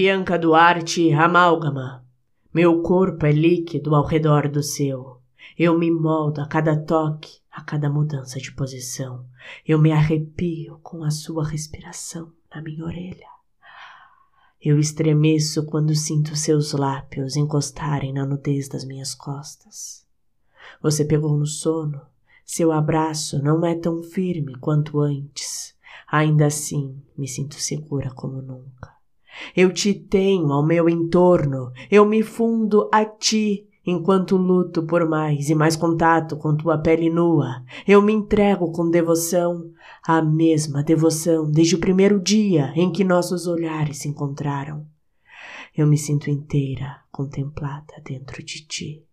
Bianca Duarte, amálgama. Meu corpo é líquido ao redor do seu. Eu me moldo a cada toque, a cada mudança de posição. Eu me arrepio com a sua respiração na minha orelha. Eu estremeço quando sinto seus lábios encostarem na nudez das minhas costas. Você pegou no sono. Seu abraço não é tão firme quanto antes. Ainda assim, me sinto segura como nunca. Eu te tenho ao meu entorno, eu me fundo a ti enquanto luto por mais e mais contato com tua pele nua. Eu me entrego com devoção, a mesma devoção desde o primeiro dia em que nossos olhares se encontraram. Eu me sinto inteira, contemplada dentro de ti.